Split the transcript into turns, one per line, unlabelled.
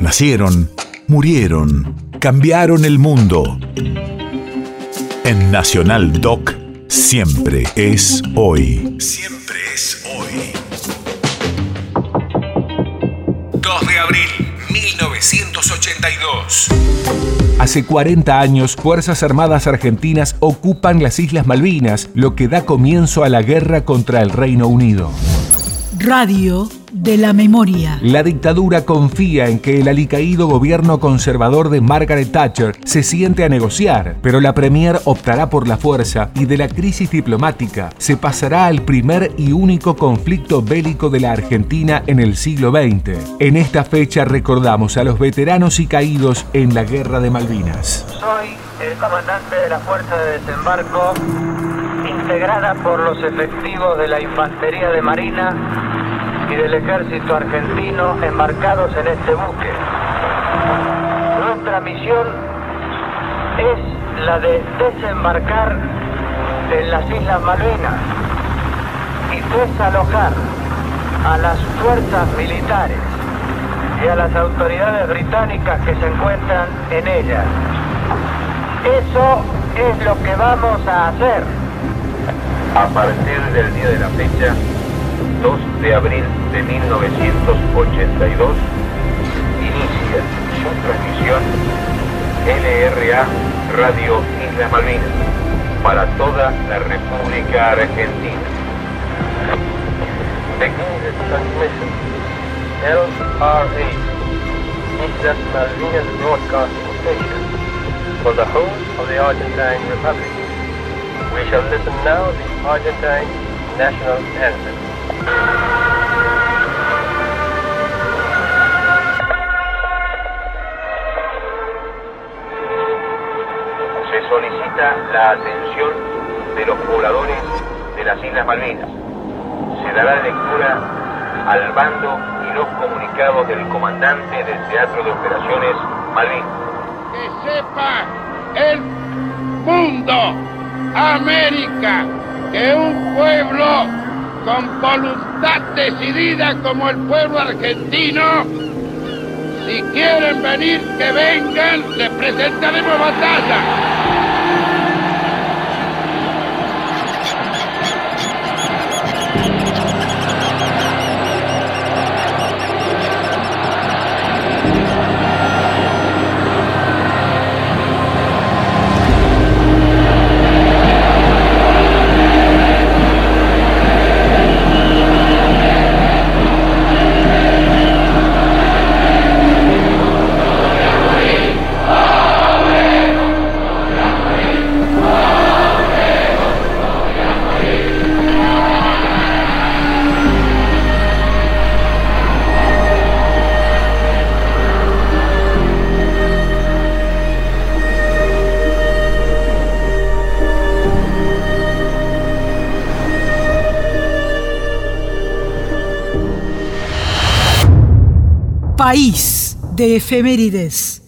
Nacieron, murieron, cambiaron el mundo. En Nacional Doc, siempre es hoy. Siempre es hoy. 2 de abril, 1982.
Hace 40 años, Fuerzas Armadas Argentinas ocupan las Islas Malvinas, lo que da comienzo a la guerra contra el Reino Unido.
Radio de la memoria.
La dictadura confía en que el alicaído gobierno conservador de Margaret Thatcher se siente a negociar, pero la Premier optará por la fuerza y de la crisis diplomática se pasará al primer y único conflicto bélico de la Argentina en el siglo XX. En esta fecha recordamos a los veteranos y caídos en la Guerra de Malvinas.
Soy el comandante de la Fuerza de Desembarco, integrada por los efectivos de la Infantería de Marina y del ejército argentino embarcados en este buque. Nuestra misión es la de desembarcar en las Islas Malvinas y desalojar a las fuerzas militares y a las autoridades británicas que se encuentran en ellas. Eso es lo que vamos a hacer.
A partir del día de la fecha, 2 de abril de 1982 inicia su transmisión LRA Radio Isla Malvinas para toda la República Argentina.
Begins its transmission. LRA Islas Malvinas Broadcasting Station for the whole of the Argentine Republic. We shall listen now to the Argentine national anthem.
Solicita la atención de los pobladores de las Islas Malvinas. Se dará lectura al bando y los comunicados del comandante del Teatro de Operaciones Malvinas.
Que sepa el mundo, América, que un pueblo con voluntad decidida como el pueblo argentino. Si quieren venir, que vengan, les presentaremos batalla.
País de efemérides.